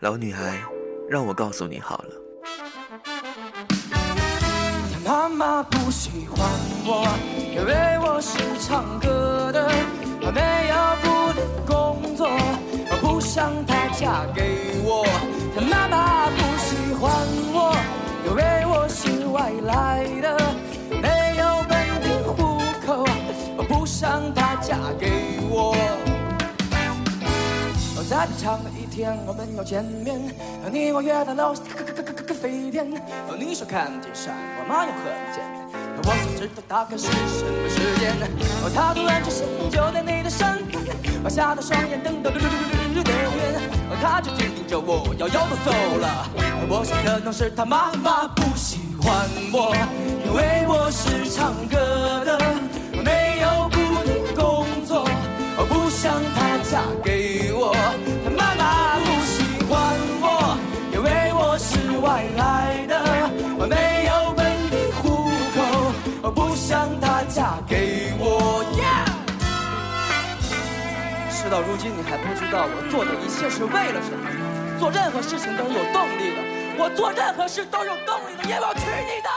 老女孩，让我告诉你好了。妈妈不喜欢我，因为我是唱歌的，我没有固定工作，我不想她嫁给我。她妈妈不喜欢我，因为我是外来的，没有本地户口，我不想她嫁给我。在平常的一天，我们要见面，你我约在楼下咖咖咖咖咖咖啡店。你说看见山，我妈要和你见面，我想知道大概是什么时间。他突然出现就在你的身边，我吓得双眼瞪得绿绿绿绿的圆，他就紧盯着我，摇摇头走了。我想可能是他妈妈不喜欢我，因为我是唱歌想她嫁给我呀。事到如今，你还不知道我做的一切是为了什么？做任何事情都是有动力的，我做任何事都有动力的，也要娶你的。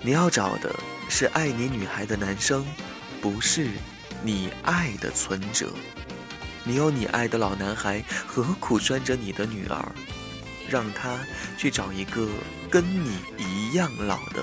你要找的是爱你女孩的男生，不是你爱的存折。你有你爱的老男孩，何苦拴着你的女儿，让他去找一个跟你一样老的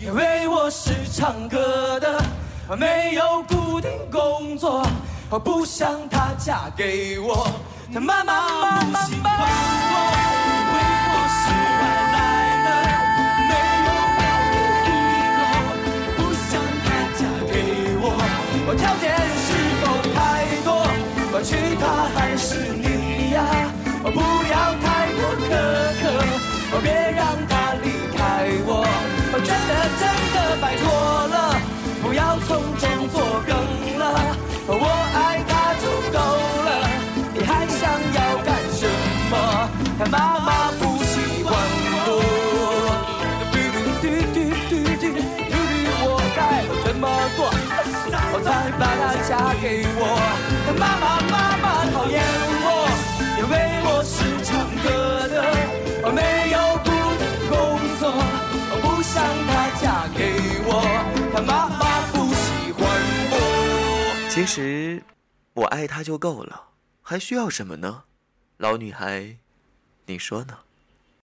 因为我是唱歌的，没有固定工作，我不想她嫁给我。她妈妈不喜欢我，因为我是外来的，没有户口，不想她嫁给我。我条件从中作梗了。我爱他就够了。你还想要干什么？他妈妈不喜欢我。嘟嘟嘟嘟嘟嘟嘟，我该怎么做，我才把她嫁给我？他妈妈其实，我爱他就够了。还需要什么呢，老女孩，你说呢？